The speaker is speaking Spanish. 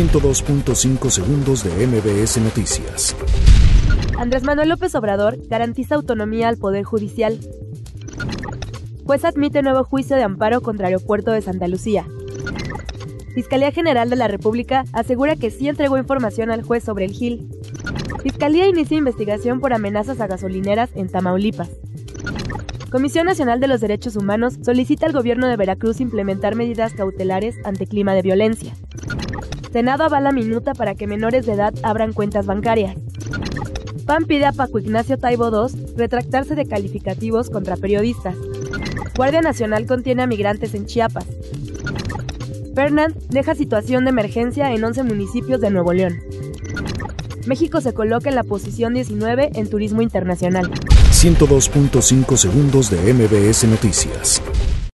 102.5 segundos de MBS Noticias. Andrés Manuel López Obrador garantiza autonomía al Poder Judicial. Juez admite nuevo juicio de amparo contra Aeropuerto de Santa Lucía. Fiscalía General de la República asegura que sí entregó información al juez sobre el GIL. Fiscalía inicia investigación por amenazas a gasolineras en Tamaulipas. Comisión Nacional de los Derechos Humanos solicita al gobierno de Veracruz implementar medidas cautelares ante clima de violencia. Senado avala minuta para que menores de edad abran cuentas bancarias. PAN pide a Paco Ignacio Taibo II retractarse de calificativos contra periodistas. Guardia Nacional contiene a migrantes en Chiapas. Fernand deja situación de emergencia en 11 municipios de Nuevo León. México se coloca en la posición 19 en turismo internacional. 102.5 segundos de MBS Noticias.